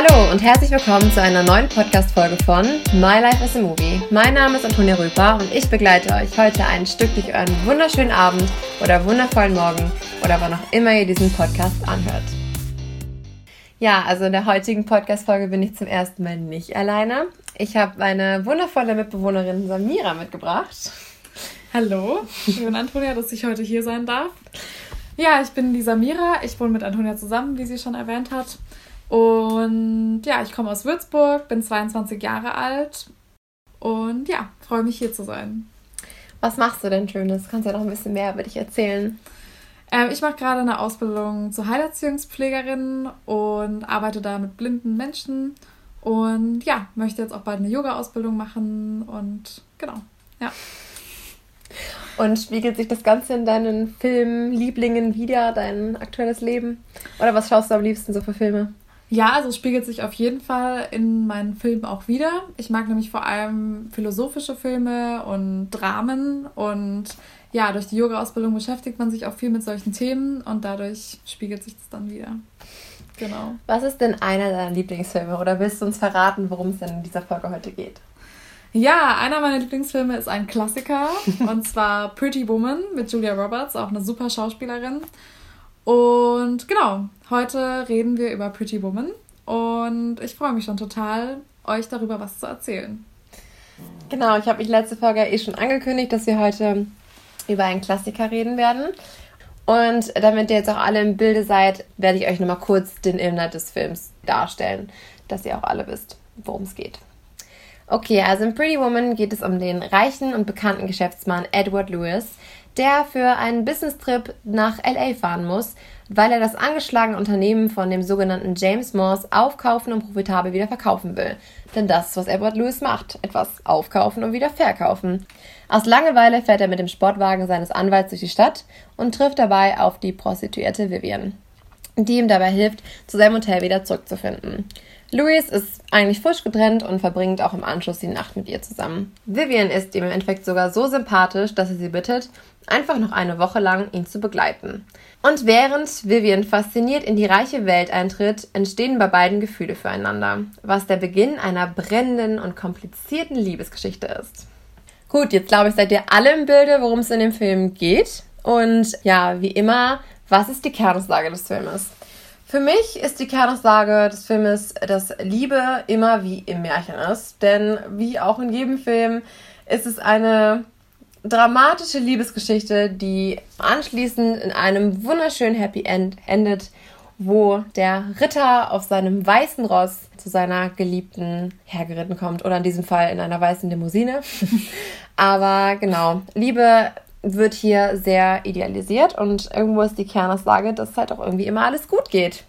Hallo und herzlich willkommen zu einer neuen Podcast-Folge von My Life as a Movie. Mein Name ist Antonia Röper und ich begleite euch heute ein Stück durch euren wunderschönen Abend oder wundervollen Morgen oder wann auch immer ihr diesen Podcast anhört. Ja, also in der heutigen Podcast-Folge bin ich zum ersten Mal nicht alleine. Ich habe meine wundervolle Mitbewohnerin Samira mitgebracht. Hallo, ich bin Antonia, dass ich heute hier sein darf. Ja, ich bin die Samira. Ich wohne mit Antonia zusammen, wie sie schon erwähnt hat. Und ja, ich komme aus Würzburg, bin 22 Jahre alt und ja, freue mich hier zu sein. Was machst du denn Schönes? Kannst du ja noch ein bisschen mehr über dich erzählen? Ähm, ich mache gerade eine Ausbildung zur Heilerziehungspflegerin und arbeite da mit blinden Menschen und ja, möchte jetzt auch bald eine Yoga-Ausbildung machen und genau, ja. Und spiegelt sich das Ganze in deinen Filmlieblingen wieder, dein aktuelles Leben? Oder was schaust du am liebsten so für Filme? Ja, also es spiegelt sich auf jeden Fall in meinen Filmen auch wieder. Ich mag nämlich vor allem philosophische Filme und Dramen und ja, durch die Yoga-Ausbildung beschäftigt man sich auch viel mit solchen Themen und dadurch spiegelt sich das dann wieder. Genau. Was ist denn einer deiner Lieblingsfilme oder willst du uns verraten, worum es denn in dieser Folge heute geht? Ja, einer meiner Lieblingsfilme ist ein Klassiker und zwar Pretty Woman mit Julia Roberts, auch eine super Schauspielerin. Und genau, heute reden wir über Pretty Woman und ich freue mich schon total, euch darüber was zu erzählen. Genau, ich habe mich letzte Folge eh schon angekündigt, dass wir heute über einen Klassiker reden werden. Und damit ihr jetzt auch alle im Bilde seid, werde ich euch nochmal kurz den Inhalt des Films darstellen, dass ihr auch alle wisst, worum es geht. Okay, also in Pretty Woman geht es um den reichen und bekannten Geschäftsmann Edward Lewis, der für einen Business-Trip nach LA fahren muss, weil er das angeschlagene Unternehmen von dem sogenannten James Morse aufkaufen und profitabel wieder verkaufen will. Denn das ist, was Edward Lewis macht. Etwas aufkaufen und wieder verkaufen. Aus Langeweile fährt er mit dem Sportwagen seines Anwalts durch die Stadt und trifft dabei auf die Prostituierte Vivian, die ihm dabei hilft, zu seinem Hotel wieder zurückzufinden. Louis ist eigentlich frisch getrennt und verbringt auch im Anschluss die Nacht mit ihr zusammen. Vivian ist ihm im Endeffekt sogar so sympathisch, dass er sie bittet, einfach noch eine Woche lang ihn zu begleiten. Und während Vivian fasziniert in die reiche Welt eintritt, entstehen bei beiden Gefühle füreinander, was der Beginn einer brennenden und komplizierten Liebesgeschichte ist. Gut, jetzt glaube ich, seid ihr alle im Bilde, worum es in dem Film geht. Und ja, wie immer, was ist die Kernaussage des Filmes? Für mich ist die Kernaussage des Filmes, dass Liebe immer wie im Märchen ist. Denn wie auch in jedem Film ist es eine dramatische Liebesgeschichte, die anschließend in einem wunderschönen Happy End endet, wo der Ritter auf seinem weißen Ross zu seiner Geliebten hergeritten kommt. Oder in diesem Fall in einer weißen Limousine. Aber genau, Liebe wird hier sehr idealisiert und irgendwo ist die Kernaussage, dass halt auch irgendwie immer alles gut geht.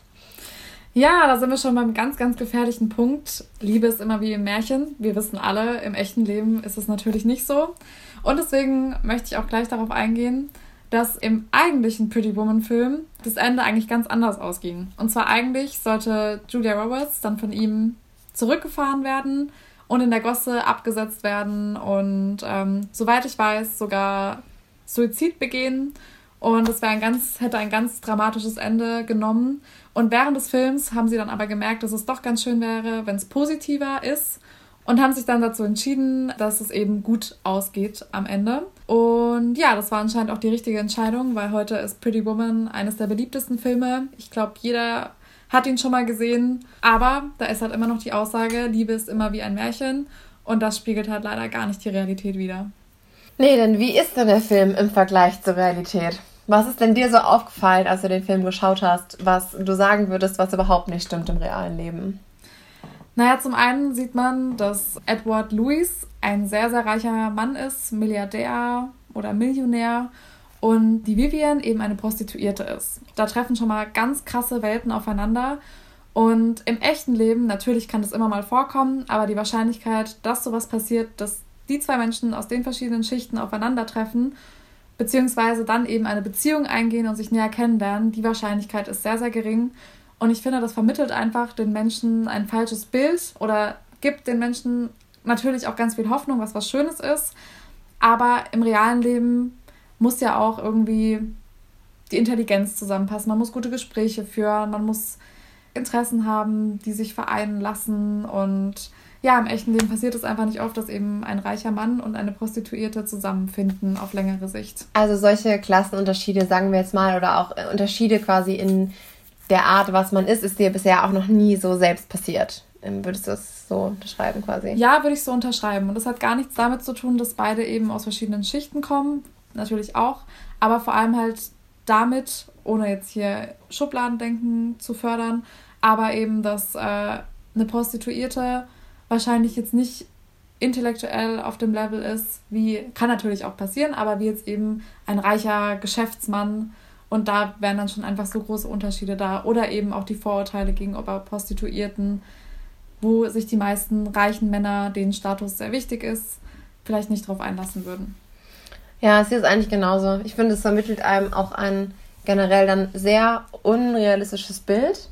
Ja, da sind wir schon beim ganz, ganz gefährlichen Punkt. Liebe ist immer wie im Märchen. Wir wissen alle, im echten Leben ist es natürlich nicht so. Und deswegen möchte ich auch gleich darauf eingehen, dass im eigentlichen Pretty Woman Film das Ende eigentlich ganz anders ausging. Und zwar eigentlich sollte Julia Roberts dann von ihm zurückgefahren werden und in der Gosse abgesetzt werden und ähm, soweit ich weiß sogar Suizid begehen. Und es wäre ein ganz hätte ein ganz dramatisches Ende genommen. Und während des Films haben sie dann aber gemerkt, dass es doch ganz schön wäre, wenn es positiver ist und haben sich dann dazu entschieden, dass es eben gut ausgeht am Ende. Und ja, das war anscheinend auch die richtige Entscheidung, weil heute ist Pretty Woman eines der beliebtesten Filme. Ich glaube, jeder hat ihn schon mal gesehen, aber da ist halt immer noch die Aussage, Liebe ist immer wie ein Märchen und das spiegelt halt leider gar nicht die Realität wider. Nee, denn wie ist denn der Film im Vergleich zur Realität? Was ist denn dir so aufgefallen, als du den Film geschaut hast, was du sagen würdest, was überhaupt nicht stimmt im realen Leben? Naja, zum einen sieht man, dass Edward Lewis ein sehr, sehr reicher Mann ist, Milliardär oder Millionär und die Vivian eben eine Prostituierte ist. Da treffen schon mal ganz krasse Welten aufeinander. Und im echten Leben, natürlich kann das immer mal vorkommen, aber die Wahrscheinlichkeit, dass sowas passiert, dass die zwei Menschen aus den verschiedenen Schichten aufeinandertreffen, beziehungsweise dann eben eine Beziehung eingehen und sich näher kennenlernen, die Wahrscheinlichkeit ist sehr, sehr gering. Und ich finde, das vermittelt einfach den Menschen ein falsches Bild oder gibt den Menschen natürlich auch ganz viel Hoffnung, was was Schönes ist. Aber im realen Leben muss ja auch irgendwie die Intelligenz zusammenpassen. Man muss gute Gespräche führen, man muss Interessen haben, die sich vereinen lassen und ja, im echten Leben passiert es einfach nicht oft, dass eben ein reicher Mann und eine Prostituierte zusammenfinden auf längere Sicht. Also solche Klassenunterschiede, sagen wir jetzt mal, oder auch Unterschiede quasi in der Art, was man ist, ist dir bisher auch noch nie so selbst passiert. Ähm, würdest du das so unterschreiben quasi? Ja, würde ich so unterschreiben. Und das hat gar nichts damit zu tun, dass beide eben aus verschiedenen Schichten kommen. Natürlich auch. Aber vor allem halt damit, ohne jetzt hier Schubladendenken zu fördern, aber eben, dass äh, eine Prostituierte wahrscheinlich jetzt nicht intellektuell auf dem Level ist, wie, kann natürlich auch passieren, aber wie jetzt eben ein reicher Geschäftsmann. Und da wären dann schon einfach so große Unterschiede da. Oder eben auch die Vorurteile gegenüber Prostituierten, wo sich die meisten reichen Männer, denen Status sehr wichtig ist, vielleicht nicht drauf einlassen würden. Ja, es ist eigentlich genauso. Ich finde, es vermittelt einem auch ein generell dann sehr unrealistisches Bild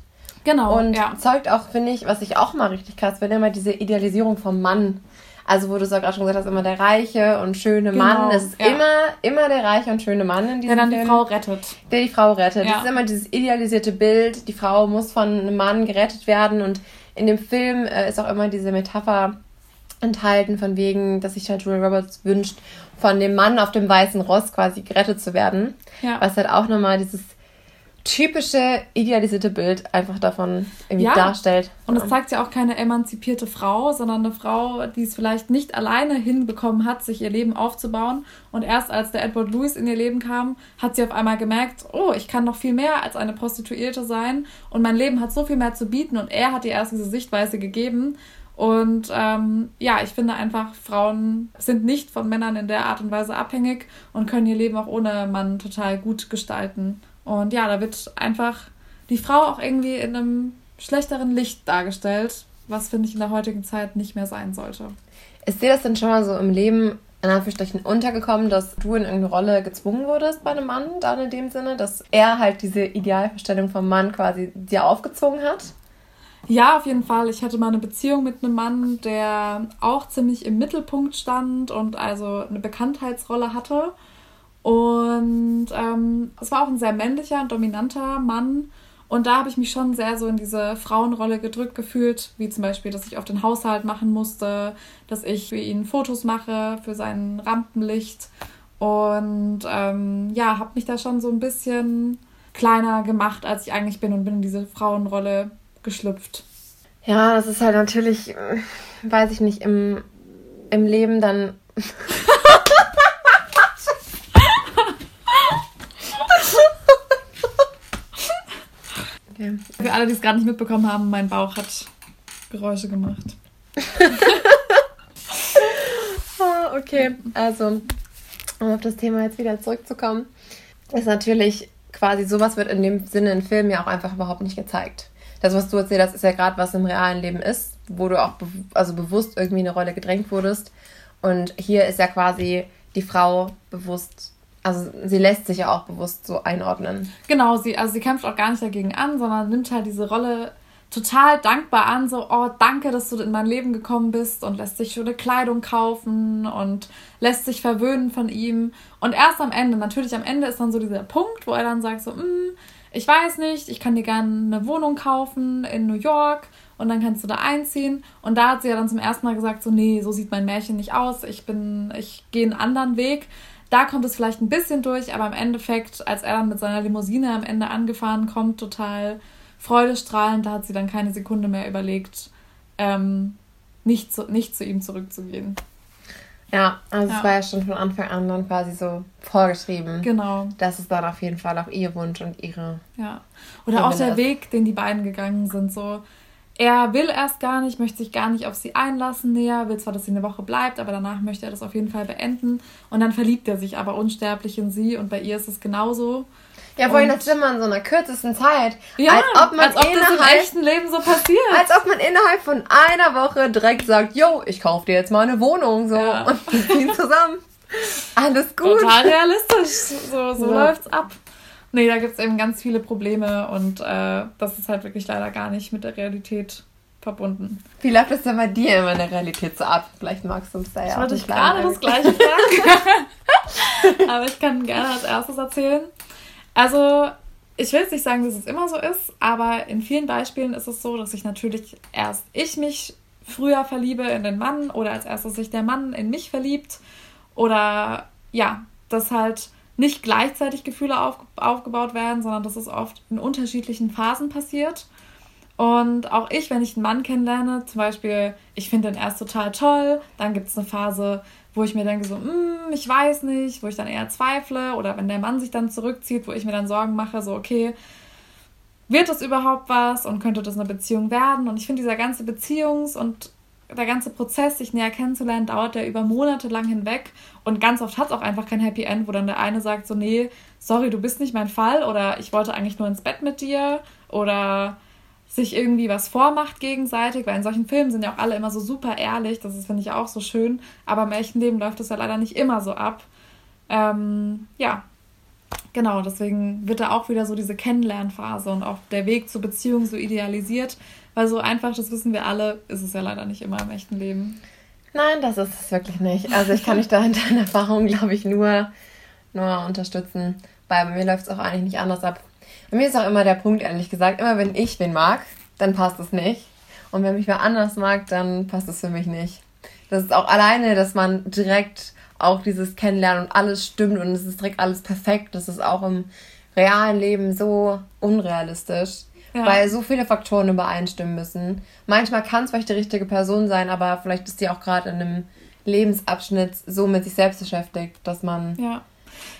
Genau. Und ja. zeugt auch, finde ich, was ich auch mal richtig krass finde, immer diese Idealisierung vom Mann. Also, wo du so gerade schon gesagt hast, immer der reiche und schöne genau. Mann. Es ist ja. immer, immer der reiche und schöne Mann in diesem Der dann Film, die Frau rettet. Der die Frau rettet. Ja. Das ist immer dieses idealisierte Bild. Die Frau muss von einem Mann gerettet werden. Und in dem Film äh, ist auch immer diese Metapher enthalten, von wegen, dass sich halt Julia Roberts wünscht, von dem Mann auf dem weißen Ross quasi gerettet zu werden. Ja. Was halt auch nochmal dieses typische idealisierte Bild einfach davon irgendwie ja. darstellt. Und es zeigt ja auch keine emanzipierte Frau, sondern eine Frau, die es vielleicht nicht alleine hinbekommen hat, sich ihr Leben aufzubauen. Und erst als der Edward Lewis in ihr Leben kam, hat sie auf einmal gemerkt, oh, ich kann noch viel mehr als eine Prostituierte sein und mein Leben hat so viel mehr zu bieten. Und er hat ihr erst diese Sichtweise gegeben. Und ähm, ja, ich finde einfach, Frauen sind nicht von Männern in der Art und Weise abhängig und können ihr Leben auch ohne Mann total gut gestalten. Und ja, da wird einfach die Frau auch irgendwie in einem schlechteren Licht dargestellt, was finde ich in der heutigen Zeit nicht mehr sein sollte. Ist dir das denn schon mal so im Leben in Anführungsstrichen untergekommen, dass du in irgendeine Rolle gezwungen wurdest bei einem Mann, dann in dem Sinne, dass er halt diese Idealvorstellung vom Mann quasi dir aufgezwungen hat? Ja, auf jeden Fall. Ich hatte mal eine Beziehung mit einem Mann, der auch ziemlich im Mittelpunkt stand und also eine Bekanntheitsrolle hatte. Und ähm, es war auch ein sehr männlicher und dominanter Mann. Und da habe ich mich schon sehr so in diese Frauenrolle gedrückt gefühlt, wie zum Beispiel, dass ich auf den Haushalt machen musste, dass ich für ihn Fotos mache, für sein Rampenlicht. Und ähm, ja, habe mich da schon so ein bisschen kleiner gemacht, als ich eigentlich bin und bin in diese Frauenrolle geschlüpft. Ja, das ist halt natürlich, weiß ich nicht, im, im Leben dann Okay. Für alle, die es gerade nicht mitbekommen haben, mein Bauch hat Geräusche gemacht. ah, okay, also, um auf das Thema jetzt wieder zurückzukommen, ist natürlich quasi sowas wird in dem Sinne in Filmen ja auch einfach überhaupt nicht gezeigt. Das, was du erzählt hast, ist ja gerade, was im realen Leben ist, wo du auch be also bewusst irgendwie eine Rolle gedrängt wurdest. Und hier ist ja quasi die Frau bewusst also sie lässt sich ja auch bewusst so einordnen. Genau, sie, also sie kämpft auch gar nicht dagegen an, sondern nimmt halt diese Rolle total dankbar an, so, oh, danke, dass du in mein Leben gekommen bist und lässt sich schöne Kleidung kaufen und lässt sich verwöhnen von ihm. Und erst am Ende, natürlich am Ende ist dann so dieser Punkt, wo er dann sagt so, mm, ich weiß nicht, ich kann dir gerne eine Wohnung kaufen in New York und dann kannst du da einziehen. Und da hat sie ja dann zum ersten Mal gesagt so, nee, so sieht mein Märchen nicht aus, ich bin, ich gehe einen anderen Weg. Da kommt es vielleicht ein bisschen durch, aber im Endeffekt, als er dann mit seiner Limousine am Ende angefahren kommt, total freudestrahlend, da hat sie dann keine Sekunde mehr überlegt, ähm, nicht, zu, nicht zu ihm zurückzugehen. Ja, also ja. es war ja schon von Anfang an dann quasi so vorgeschrieben. Genau. Das ist dann auf jeden Fall auch ihr Wunsch und ihre. Ja. Oder auch der Weg, den die beiden gegangen sind, so er will erst gar nicht, möchte sich gar nicht auf sie einlassen näher, will zwar, dass sie eine Woche bleibt, aber danach möchte er das auf jeden Fall beenden. Und dann verliebt er sich aber unsterblich in sie und bei ihr ist es genauso. Ja, vorhin das immer in so einer kürzesten Zeit. Ja, als ob man als ob das im echten Leben so passiert. Als ob man innerhalb von einer Woche direkt sagt, yo, ich kaufe dir jetzt mal eine Wohnung so ja. und wir ziehen zusammen. Alles gut. Total realistisch. So, so ja. läuft's ab. Nee, da gibt es eben ganz viele Probleme und äh, das ist halt wirklich leider gar nicht mit der Realität verbunden. Wie läuft das denn bei dir immer in der Realität so ab? Vielleicht magst du uns da ja ich auch nicht gerade das gleiche fragen. Aber ich kann gerne als erstes erzählen. Also, ich will jetzt nicht sagen, dass es immer so ist, aber in vielen Beispielen ist es so, dass ich natürlich erst ich mich früher verliebe in den Mann oder als erstes sich der Mann in mich verliebt oder ja, dass halt nicht gleichzeitig Gefühle auf, aufgebaut werden, sondern dass es oft in unterschiedlichen Phasen passiert. Und auch ich, wenn ich einen Mann kennenlerne, zum Beispiel, ich finde den erst total toll, dann gibt es eine Phase, wo ich mir denke, so, mm, ich weiß nicht, wo ich dann eher zweifle, oder wenn der Mann sich dann zurückzieht, wo ich mir dann Sorgen mache, so, okay, wird das überhaupt was und könnte das eine Beziehung werden? Und ich finde, dieser ganze Beziehungs- und der ganze Prozess, sich näher kennenzulernen, dauert ja über Monate lang hinweg. Und ganz oft hat es auch einfach kein Happy End, wo dann der eine sagt, so, nee, sorry, du bist nicht mein Fall, oder ich wollte eigentlich nur ins Bett mit dir, oder sich irgendwie was vormacht gegenseitig, weil in solchen Filmen sind ja auch alle immer so super ehrlich, das finde ich auch so schön, aber im echten Leben läuft das ja leider nicht immer so ab. Ähm, ja, genau, deswegen wird da auch wieder so diese Kennenlernphase und auch der Weg zur Beziehung so idealisiert, weil so einfach, das wissen wir alle, ist es ja leider nicht immer im echten Leben. Nein, das ist es wirklich nicht. Also ich kann dich da in deiner Erfahrung, glaube ich, nur, nur unterstützen, weil bei mir läuft es auch eigentlich nicht anders ab. Bei mir ist auch immer der Punkt, ehrlich gesagt, immer wenn ich wen mag, dann passt es nicht. Und wenn mich wer anders mag, dann passt es für mich nicht. Das ist auch alleine, dass man direkt auch dieses Kennenlernen und alles stimmt und es ist direkt alles perfekt. Das ist auch im realen Leben so unrealistisch, ja. weil so viele Faktoren übereinstimmen müssen. Manchmal kann es vielleicht die richtige Person sein, aber vielleicht ist die auch gerade in einem Lebensabschnitt so mit sich selbst beschäftigt, dass man ja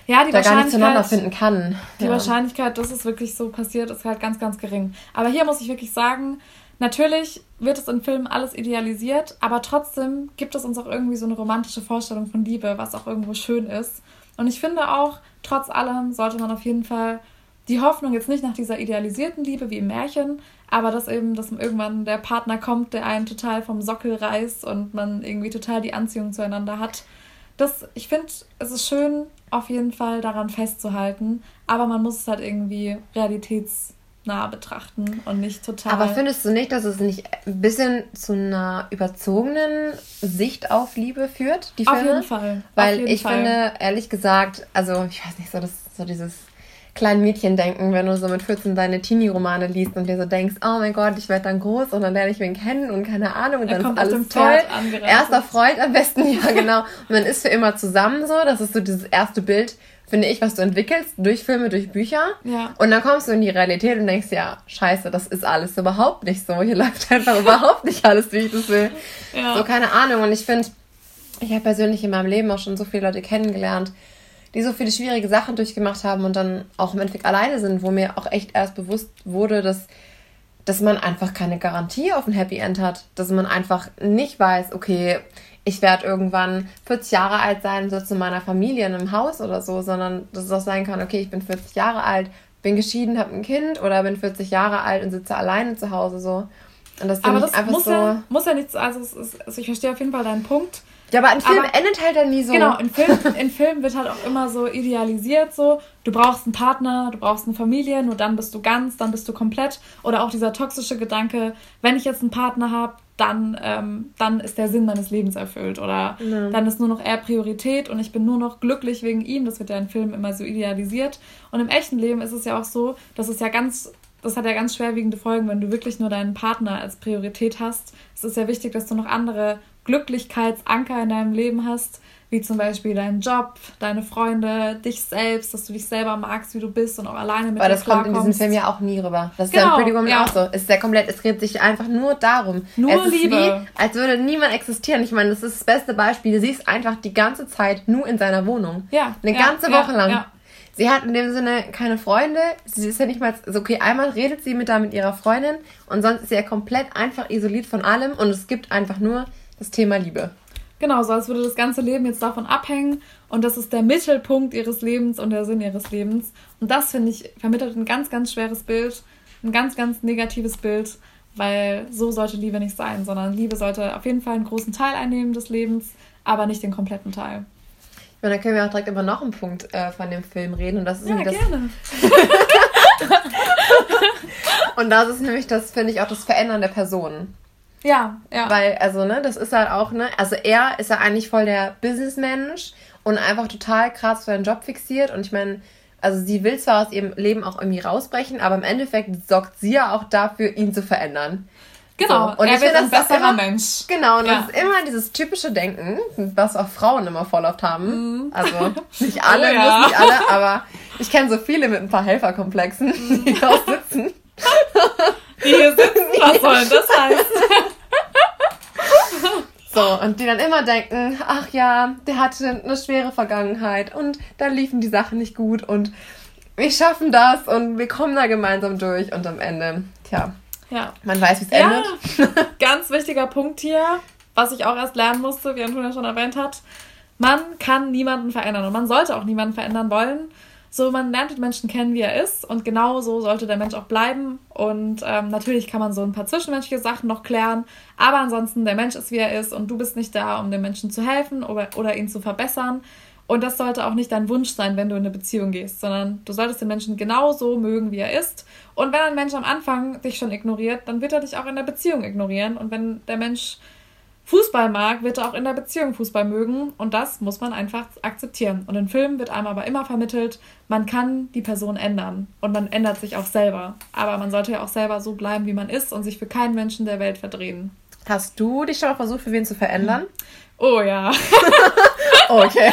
ja, die da gar nicht zueinander finden kann. Die ja. Wahrscheinlichkeit, dass es wirklich so passiert, ist halt ganz, ganz gering. Aber hier muss ich wirklich sagen, natürlich wird es in Filmen alles idealisiert, aber trotzdem gibt es uns auch irgendwie so eine romantische Vorstellung von Liebe, was auch irgendwo schön ist. Und ich finde auch, trotz allem sollte man auf jeden Fall die Hoffnung jetzt nicht nach dieser idealisierten Liebe wie im Märchen, aber dass eben, dass irgendwann der Partner kommt, der einen total vom Sockel reißt und man irgendwie total die Anziehung zueinander hat. Das, ich finde, es ist schön, auf jeden Fall daran festzuhalten, aber man muss es halt irgendwie realitätsnah betrachten und nicht total. Aber findest du nicht, dass es nicht ein bisschen zu einer überzogenen Sicht auf Liebe führt, die Filme? Auf jeden Fall. Weil jeden ich Fall. finde, ehrlich gesagt, also ich weiß nicht, so das so dieses kleinen Mädchen denken, wenn du so mit 14 deine Teenie-Romane liest und dir so denkst, oh mein Gott, ich werde dann groß und dann lerne ich wen kennen und keine Ahnung und dann ist alles toll. Erster Freund am besten, ja genau. Und man ist für immer zusammen so, das ist so dieses erste Bild, finde ich, was du entwickelst durch Filme, durch Bücher. Ja. Und dann kommst du in die Realität und denkst, ja, scheiße, das ist alles überhaupt nicht so. Hier läuft einfach überhaupt nicht alles, wie ich das will. Ja. So, keine Ahnung. Und ich finde, ich habe persönlich in meinem Leben auch schon so viele Leute kennengelernt, die so viele schwierige Sachen durchgemacht haben und dann auch im Endeffekt alleine sind, wo mir auch echt erst bewusst wurde, dass, dass man einfach keine Garantie auf ein Happy End hat. Dass man einfach nicht weiß, okay, ich werde irgendwann 40 Jahre alt sein sitze in meiner Familie in einem Haus oder so, sondern dass es auch sein kann, okay, ich bin 40 Jahre alt, bin geschieden, habe ein Kind oder bin 40 Jahre alt und sitze alleine zu Hause so. Und das Aber das muss, so ja, muss ja nichts, also, ist, also ich verstehe auf jeden Fall deinen Punkt. Ja, aber ein Film aber, endet halt dann nie so. Genau, in Filmen in Film wird halt auch immer so idealisiert, so, du brauchst einen Partner, du brauchst eine Familie, nur dann bist du ganz, dann bist du komplett. Oder auch dieser toxische Gedanke, wenn ich jetzt einen Partner habe, dann, ähm, dann ist der Sinn meines Lebens erfüllt. Oder ja. dann ist nur noch er Priorität und ich bin nur noch glücklich wegen ihm. Das wird ja in Filmen immer so idealisiert. Und im echten Leben ist es ja auch so, dass es ja ganz das hat ja ganz schwerwiegende Folgen, wenn du wirklich nur deinen Partner als Priorität hast. Es ist ja wichtig, dass du noch andere Glücklichkeitsanker in deinem Leben hast, wie zum Beispiel deinen Job, deine Freunde, dich selbst, dass du dich selber magst, wie du bist und auch alleine mit Aber das kommt in diesem Film ja auch nie rüber. Das ist genau, ja in Pretty Woman ja. auch so. Es ist ja komplett, es dreht sich einfach nur darum. Nur es ist Liebe. Wie, als würde niemand existieren. Ich meine, das ist das beste Beispiel. Du siehst einfach die ganze Zeit nur in seiner Wohnung. Ja. Eine ja, ganze Woche lang. Sie hat in dem Sinne keine Freunde. Sie ist ja nicht mal, so okay, einmal redet sie mit da mit ihrer Freundin und sonst ist sie ja komplett einfach isoliert von allem und es gibt einfach nur das Thema Liebe. Genau, so als würde das ganze Leben jetzt davon abhängen und das ist der Mittelpunkt ihres Lebens und der Sinn ihres Lebens. Und das, finde ich, vermittelt ein ganz, ganz schweres Bild, ein ganz, ganz negatives Bild, weil so sollte Liebe nicht sein, sondern Liebe sollte auf jeden Fall einen großen Teil einnehmen des Lebens, aber nicht den kompletten Teil. Und dann können wir auch direkt über noch einen Punkt äh, von dem Film reden und das ist ja, das gerne. und das ist nämlich das, finde ich, auch das Verändern der Personen. Ja, ja. Weil, also, ne, das ist halt auch, ne, also er ist ja eigentlich voll der Businessmensch und einfach total krass für seinen Job fixiert und ich meine, Also sie will zwar aus ihrem Leben auch irgendwie rausbrechen, aber im Endeffekt sorgt sie ja auch dafür, ihn zu verändern. Genau, so. und er ich wird ein besserer immer, Mensch. Genau, und ja. das ist immer dieses typische Denken, was auch Frauen immer voll oft haben. Mhm. Also nicht alle, oh, ja. nicht alle, aber ich kenne so viele mit ein paar Helferkomplexen, mhm. die hier sitzen. Die hier sitzen, was soll das heißen? So, und die dann immer denken, ach ja, der hatte eine schwere Vergangenheit und da liefen die Sachen nicht gut und wir schaffen das und wir kommen da gemeinsam durch und am Ende, tja, ja. man weiß, wie es ja, endet. Ganz wichtiger Punkt hier, was ich auch erst lernen musste, wie Antonia schon erwähnt hat. Man kann niemanden verändern und man sollte auch niemanden verändern wollen. So, man lernt den Menschen kennen, wie er ist und genau so sollte der Mensch auch bleiben. Und ähm, natürlich kann man so ein paar zwischenmenschliche Sachen noch klären, aber ansonsten, der Mensch ist, wie er ist und du bist nicht da, um dem Menschen zu helfen oder, oder ihn zu verbessern. Und das sollte auch nicht dein Wunsch sein, wenn du in eine Beziehung gehst, sondern du solltest den Menschen genauso mögen, wie er ist. Und wenn ein Mensch am Anfang dich schon ignoriert, dann wird er dich auch in der Beziehung ignorieren. Und wenn der Mensch Fußball mag, wird er auch in der Beziehung Fußball mögen und das muss man einfach akzeptieren. Und in Filmen wird einem aber immer vermittelt, man kann die Person ändern und man ändert sich auch selber. Aber man sollte ja auch selber so bleiben, wie man ist und sich für keinen Menschen der Welt verdrehen. Hast du dich schon mal versucht, für wen zu verändern? Oh ja. okay.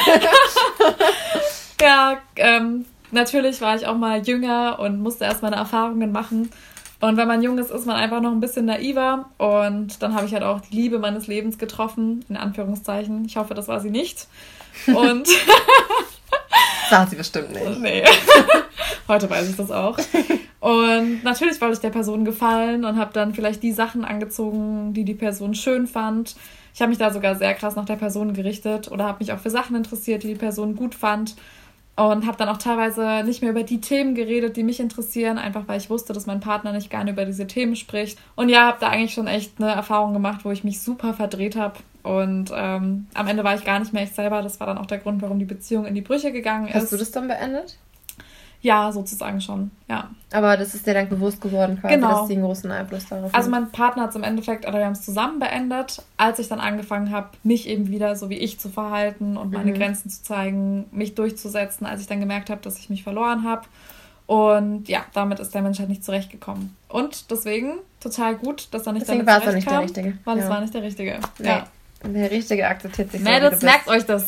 ja, ähm, natürlich war ich auch mal jünger und musste erst meine Erfahrungen machen. Und wenn man jung ist, ist man einfach noch ein bisschen naiver. Und dann habe ich halt auch die Liebe meines Lebens getroffen, in Anführungszeichen. Ich hoffe, das war sie nicht. Und. Sah sie bestimmt nicht. Nee. Heute weiß ich das auch. Und natürlich wollte ich der Person gefallen und habe dann vielleicht die Sachen angezogen, die die Person schön fand. Ich habe mich da sogar sehr krass nach der Person gerichtet oder habe mich auch für Sachen interessiert, die die Person gut fand und habe dann auch teilweise nicht mehr über die Themen geredet, die mich interessieren, einfach weil ich wusste, dass mein Partner nicht gerne über diese Themen spricht. Und ja, habe da eigentlich schon echt eine Erfahrung gemacht, wo ich mich super verdreht habe. Und ähm, am Ende war ich gar nicht mehr ich selber. Das war dann auch der Grund, warum die Beziehung in die Brüche gegangen ist. Hast du das dann beendet? Ja, sozusagen schon, ja. Aber das ist dir dann bewusst geworden, quasi, genau. dass sie einen großen Einfluss darauf Also mein Partner hat es im Endeffekt, oder wir haben es zusammen beendet, als ich dann angefangen habe, mich eben wieder so wie ich zu verhalten und meine mhm. Grenzen zu zeigen, mich durchzusetzen, als ich dann gemerkt habe, dass ich mich verloren habe. Und ja, damit ist der Mensch halt nicht zurechtgekommen. Und deswegen total gut, dass er nicht deswegen damit war es nicht der Richtige. Weil ja. es war nicht der Richtige. Nee. Ja. Der Richtige akzeptiert sich so, Mädels, merkt euch das.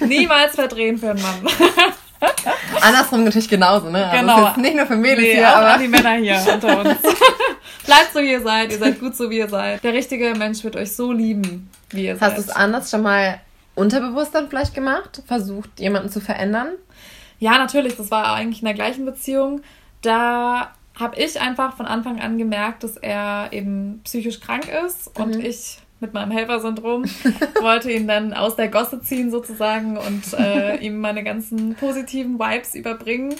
Niemals verdrehen für einen Mann. Andersrum natürlich genauso, ne? Also genau. Also nicht nur für Mädels nee, hier, aber die Männer hier unter uns. Bleibt so, wie ihr seid. Ihr seid gut so, wie ihr seid. Der richtige Mensch wird euch so lieben, wie ihr Hast seid. Hast du es anders schon mal unterbewusst dann vielleicht gemacht? Versucht, jemanden zu verändern? Ja, natürlich. Das war eigentlich in der gleichen Beziehung. Da habe ich einfach von Anfang an gemerkt, dass er eben psychisch krank ist mhm. und ich mit meinem Helfersyndrom, wollte ihn dann aus der Gosse ziehen sozusagen und äh, ihm meine ganzen positiven Vibes überbringen.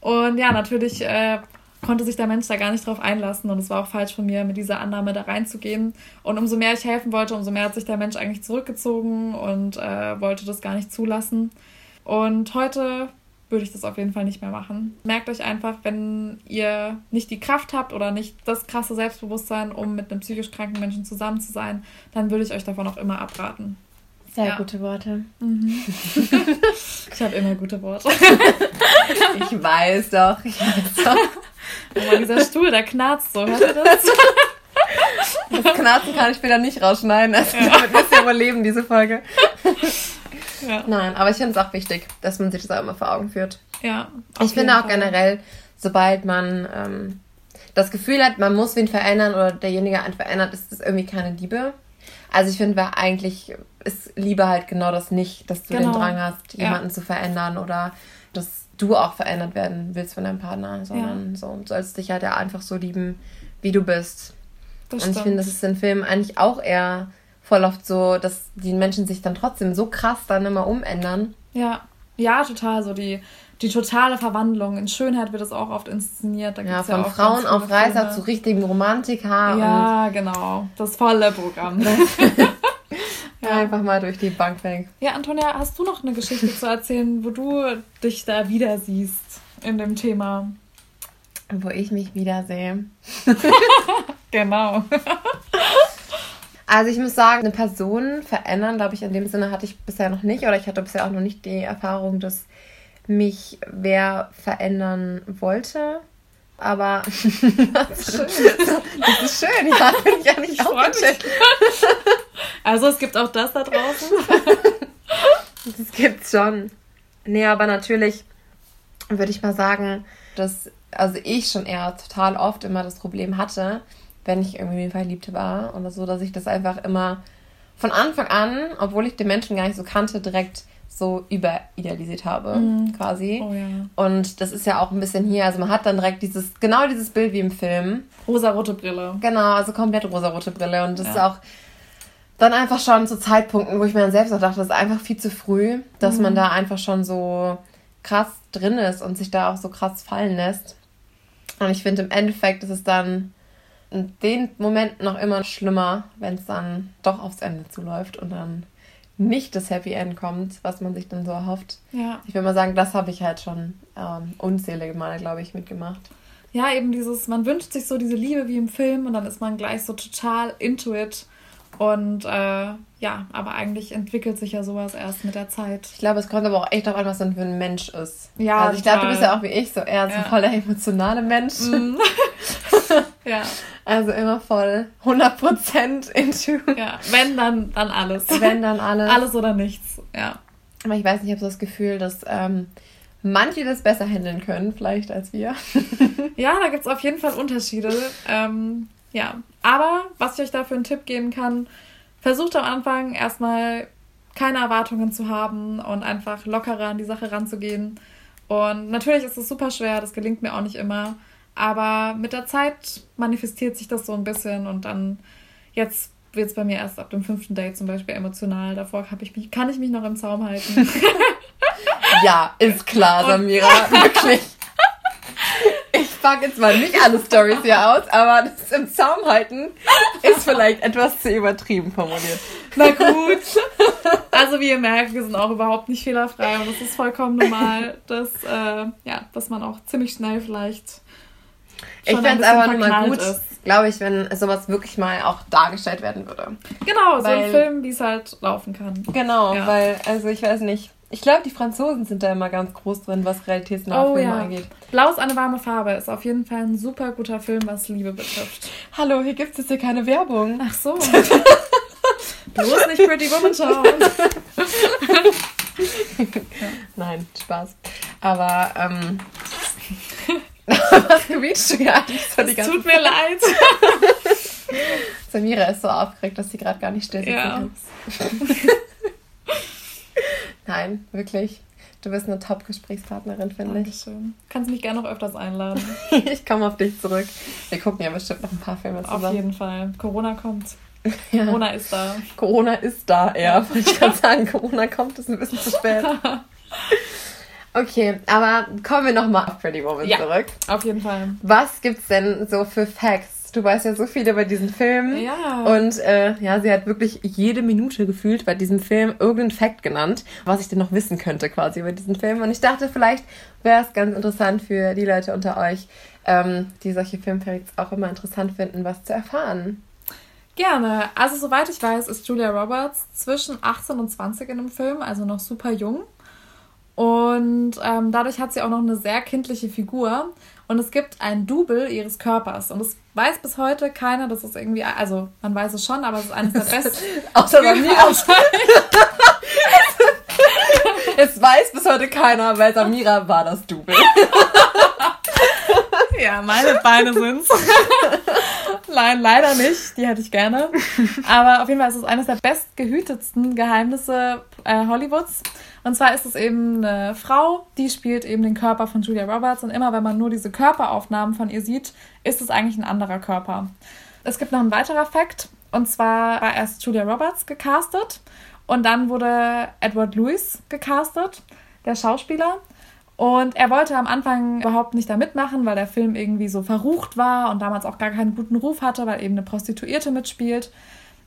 Und ja, natürlich äh, konnte sich der Mensch da gar nicht drauf einlassen und es war auch falsch von mir, mit dieser Annahme da reinzugehen. Und umso mehr ich helfen wollte, umso mehr hat sich der Mensch eigentlich zurückgezogen und äh, wollte das gar nicht zulassen. Und heute würde ich das auf jeden Fall nicht mehr machen. Merkt euch einfach, wenn ihr nicht die Kraft habt oder nicht das krasse Selbstbewusstsein, um mit einem psychisch kranken Menschen zusammen zu sein, dann würde ich euch davon auch immer abraten. Sehr ja. gute Worte. Mhm. ich habe immer gute Worte. ich weiß doch, ich weiß doch. Oh Mann, dieser Stuhl, der knarzt so, hört ihr das? Das Knarzen kann ich später nicht rausschneiden. Also ja. damit müsst ihr überleben, diese Folge. Ja. Nein, aber ich finde es auch wichtig, dass man sich das auch immer vor Augen führt. Ja. Ich finde auch Fall. generell, sobald man ähm, das Gefühl hat, man muss wen verändern oder derjenige einen verändert, ist das irgendwie keine Liebe. Also ich finde, weil eigentlich ist Liebe halt genau das nicht, dass du genau. den Drang hast, jemanden ja. zu verändern oder dass du auch verändert werden willst von deinem Partner, sondern ja. so du sollst dich halt ja einfach so lieben, wie du bist. Das und ich finde, das ist in Filmen eigentlich auch eher voll oft so, dass die Menschen sich dann trotzdem so krass dann immer umändern. Ja, ja, total. So die, die totale Verwandlung. In Schönheit wird es auch oft inszeniert. Da ja, von ja Frauen auf Reißer zu richtigen Romantiker. Ja, genau. Das volle Programm. ja. Einfach mal durch die Bank weg. Ja, Antonia, hast du noch eine Geschichte zu erzählen, wo du dich da wieder siehst in dem Thema? Wo ich mich wiedersehe. genau. Also ich muss sagen, eine Person verändern, glaube ich, in dem Sinne hatte ich bisher noch nicht oder ich hatte bisher auch noch nicht die Erfahrung, dass mich wer verändern wollte. Aber das ist schön, ja, bin ich eigentlich auch gecheckt. Also es gibt auch das da draußen. das gibt's schon. Nee, aber natürlich würde ich mal sagen, dass also ich schon eher total oft immer das Problem hatte, wenn ich irgendwie verliebt war oder so, dass ich das einfach immer von Anfang an, obwohl ich den Menschen gar nicht so kannte, direkt so überidealisiert habe, mhm. quasi. Oh, ja. Und das ist ja auch ein bisschen hier, also man hat dann direkt dieses, genau dieses Bild wie im Film. Rosarote Brille. Genau, also komplett rosarote Brille. Und das ja. ist auch dann einfach schon zu Zeitpunkten, wo ich mir dann selbst auch dachte, das ist einfach viel zu früh, dass mhm. man da einfach schon so krass drin ist und sich da auch so krass fallen lässt. Und ich finde, im Endeffekt ist es dann in den Momenten noch immer schlimmer, wenn es dann doch aufs Ende zuläuft und dann nicht das Happy End kommt, was man sich dann so erhofft. Ja. Ich würde mal sagen, das habe ich halt schon ähm, unzählige Male, glaube ich, mitgemacht. Ja, eben dieses, man wünscht sich so diese Liebe wie im Film und dann ist man gleich so total into it und äh, ja, aber eigentlich entwickelt sich ja sowas erst mit der Zeit. Ich glaube, es kommt aber auch echt darauf an, was dann für ein Mensch ist. Ja, also ich glaube, du bist ja auch wie ich, so eher ja. so voll der emotionale Mensch. Mm. ja. Also immer voll 100% into. Ja, wenn dann, dann alles. Wenn dann alles. Alles oder nichts, ja. Aber ich weiß nicht, ich habe so das Gefühl, dass ähm, manche das besser handeln können, vielleicht als wir. ja, da gibt es auf jeden Fall Unterschiede. Ähm, ja, aber was ich euch da für einen Tipp geben kann, versucht am Anfang erstmal keine Erwartungen zu haben und einfach lockerer an die Sache ranzugehen. Und natürlich ist es super schwer, das gelingt mir auch nicht immer. Aber mit der Zeit manifestiert sich das so ein bisschen und dann jetzt wird es bei mir erst ab dem fünften Date zum Beispiel emotional. Davor ich mich, kann ich mich noch im Zaum halten. ja, ist klar, Samira, wirklich pack jetzt mal nicht alle Stories hier aus, aber das im Zaum halten ist vielleicht etwas zu übertrieben formuliert. Na gut. Also wie ihr merkt, wir sind auch überhaupt nicht fehlerfrei und es ist vollkommen normal, dass, äh, ja, dass man auch ziemlich schnell vielleicht. Ich fände es aber nur mal gut, glaube ich, wenn sowas wirklich mal auch dargestellt werden würde. Genau, weil, so ein Film, wie es halt laufen kann. Genau, ja. weil, also ich weiß nicht ich glaube, die Franzosen sind da immer ganz groß drin, was realitätsnahe oh, Filme ja. angeht. Blau ist eine warme Farbe ist auf jeden Fall ein super guter Film, was Liebe betrifft. Hallo, hier gibt es ja keine Werbung. Ach so. Bloß nicht Pretty Woman schauen. Nein, Spaß. Aber, ähm. Was quietscht du so die ganze Tut mir leid. Samira ist so aufgeregt, dass sie gerade gar nicht still sitzen ja. kann. Nein, wirklich. Du bist eine Top-Gesprächspartnerin, finde ich. Dankeschön. Kannst mich gerne noch öfters einladen. ich komme auf dich zurück. Wir gucken ja bestimmt noch ein paar Filme zusammen. Auf jeden Fall. Corona kommt. Ja. Corona ist da. Corona ist da, ja. Ich kann sagen, Corona kommt, ist ein bisschen zu spät. Okay, aber kommen wir nochmal auf Pretty Woman ja, zurück. Auf jeden Fall. Was gibt's denn so für Facts Du weißt ja so viel über diesen Film. Ja. Und äh, ja, sie hat wirklich jede Minute gefühlt bei diesem Film irgendeinen Fact genannt, was ich denn noch wissen könnte quasi über diesen Film. Und ich dachte, vielleicht wäre es ganz interessant für die Leute unter euch, ähm, die solche Filmfacts auch immer interessant finden, was zu erfahren. Gerne. Also soweit ich weiß, ist Julia Roberts zwischen 18 und 20 in dem Film, also noch super jung. Und ähm, dadurch hat sie auch noch eine sehr kindliche Figur. Und es gibt ein Double ihres Körpers. Und es weiß bis heute keiner, das ist irgendwie, also man weiß es schon, aber es ist eines der besten. Außer bei mir. es weiß bis heute keiner, weil Samira war das Double. ja, meine Beine sind's. Nein, leider nicht. Die hätte ich gerne. Aber auf jeden Fall ist es eines der bestgehütetsten Geheimnisse äh, Hollywoods. Und zwar ist es eben eine Frau, die spielt eben den Körper von Julia Roberts. Und immer wenn man nur diese Körperaufnahmen von ihr sieht, ist es eigentlich ein anderer Körper. Es gibt noch einen weiterer Fakt. Und zwar war erst Julia Roberts gecastet. Und dann wurde Edward Lewis gecastet, der Schauspieler. Und er wollte am Anfang überhaupt nicht da mitmachen, weil der Film irgendwie so verrucht war und damals auch gar keinen guten Ruf hatte, weil eben eine Prostituierte mitspielt.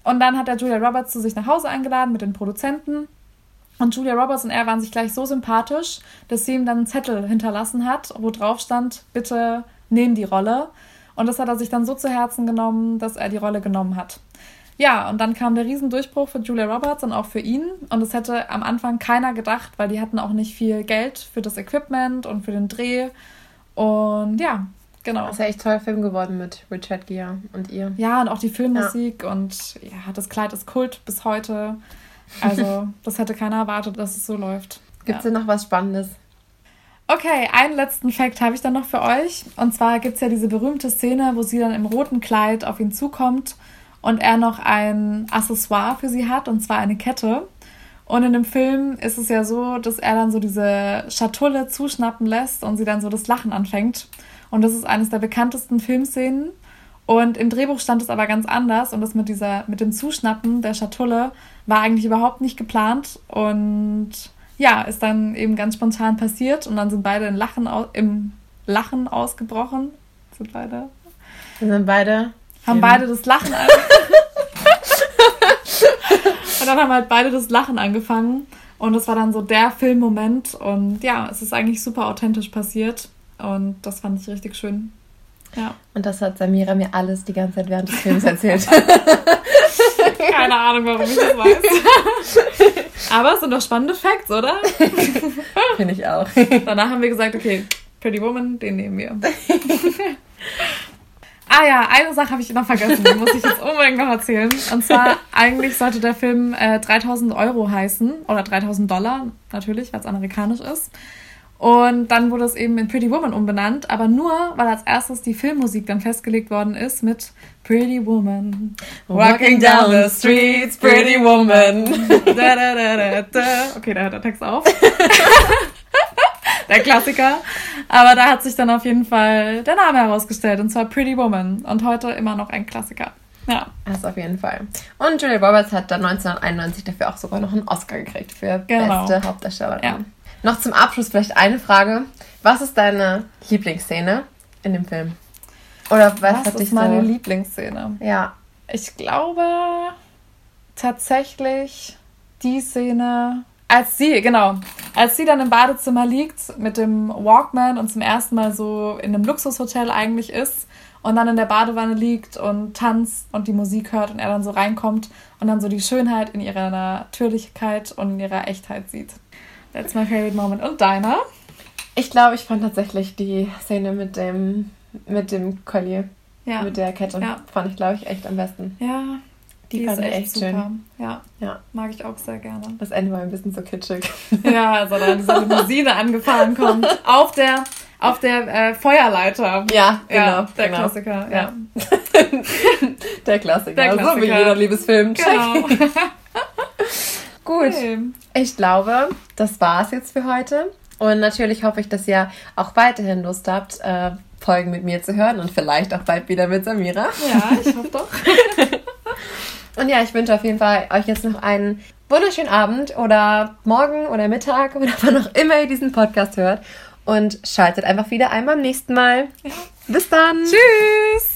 Und dann hat er Julia Roberts zu sich nach Hause eingeladen mit den Produzenten. Und Julia Roberts und er waren sich gleich so sympathisch, dass sie ihm dann einen Zettel hinterlassen hat, wo drauf stand, bitte nehmen die Rolle. Und das hat er sich dann so zu Herzen genommen, dass er die Rolle genommen hat. ja, und dann kam der Riesendurchbruch für Julia Roberts und auch für ihn. Und das hätte am Anfang keiner gedacht, weil die hatten auch nicht viel Geld für das Equipment und für den Dreh. Und ja, genau. Das ist ja echt toller Film geworden mit Richard Gere und ihr. Ja, und auch die Filmmusik ja. und ja, das Kleid ist Kult bis heute. Also, das hätte keiner erwartet, dass es so läuft. Gibt es ja. denn noch was Spannendes? Okay, einen letzten Fact habe ich dann noch für euch. Und zwar gibt es ja diese berühmte Szene, wo sie dann im roten Kleid auf ihn zukommt und er noch ein Accessoire für sie hat, und zwar eine Kette. Und in dem Film ist es ja so, dass er dann so diese Schatulle zuschnappen lässt und sie dann so das Lachen anfängt. Und das ist eines der bekanntesten Filmszenen. Und im Drehbuch stand es aber ganz anders und das mit dieser, mit dem Zuschnappen der Schatulle war eigentlich überhaupt nicht geplant und ja, ist dann eben ganz spontan passiert und dann sind beide in Lachen im Lachen ausgebrochen. Sind beide. Sind beide. Haben beide das Lachen Und dann haben halt beide das Lachen angefangen. Und das war dann so der Filmmoment. Und ja, es ist eigentlich super authentisch passiert. Und das fand ich richtig schön. Ja. Und das hat Samira mir alles die ganze Zeit während des Films erzählt. Keine Ahnung, warum ich das weiß. Aber es sind doch spannende Facts, oder? Finde ich auch. Danach haben wir gesagt, okay, Pretty Woman, den nehmen wir. Ah ja, eine Sache habe ich noch vergessen, die muss ich jetzt unbedingt noch erzählen. Und zwar, eigentlich sollte der Film äh, 3000 Euro heißen, oder 3000 Dollar, natürlich, weil es amerikanisch ist. Und dann wurde es eben in Pretty Woman umbenannt, aber nur, weil als erstes die Filmmusik dann festgelegt worden ist mit Pretty Woman. Walking down the streets, Pretty Woman. da, da, da, da, Okay, da hört der Text auf. der Klassiker. Aber da hat sich dann auf jeden Fall der Name herausgestellt, und zwar Pretty Woman. Und heute immer noch ein Klassiker. Ja. Das auf jeden Fall. Und Julia Roberts hat dann 1991 dafür auch sogar noch einen Oscar gekriegt für genau. beste Hauptdarstellerin. Ja. Noch zum Abschluss vielleicht eine Frage. Was ist deine Lieblingsszene in dem Film? Oder was, was hat dich ist meine so... Lieblingsszene? Ja. Ich glaube tatsächlich die Szene, als sie, genau, als sie dann im Badezimmer liegt mit dem Walkman und zum ersten Mal so in einem Luxushotel eigentlich ist und dann in der Badewanne liegt und tanzt und die Musik hört und er dann so reinkommt und dann so die Schönheit in ihrer Natürlichkeit und in ihrer Echtheit sieht. That's my favorite moment. Und deiner? Ich glaube, ich fand tatsächlich die Szene mit dem, mit dem Collier. Ja. Mit der Kette. Ja. Fand ich, glaube ich, echt am besten. Ja, die, die fand ich echt, echt super. schön. Ja. ja. Mag ich auch sehr gerne. Das Ende war ein bisschen so kitschig. Ja, also dann diese Limousine angefahren kommt. Auf der, auf der äh, Feuerleiter. Ja, genau. Ja, der genau. Klassiker, ja. der Klassiker. Der Klassiker. So wie jeder Liebesfilm. Genau. Gut. Okay. Ich glaube, das war's jetzt für heute. Und natürlich hoffe ich, dass ihr auch weiterhin Lust habt, äh, Folgen mit mir zu hören und vielleicht auch bald wieder mit Samira. Ja, ich hoffe doch. Und ja, ich wünsche auf jeden Fall euch jetzt noch einen wunderschönen Abend oder morgen oder Mittag oder wann auch immer ihr diesen Podcast hört. Und schaltet einfach wieder ein beim nächsten Mal. Bis dann. Tschüss.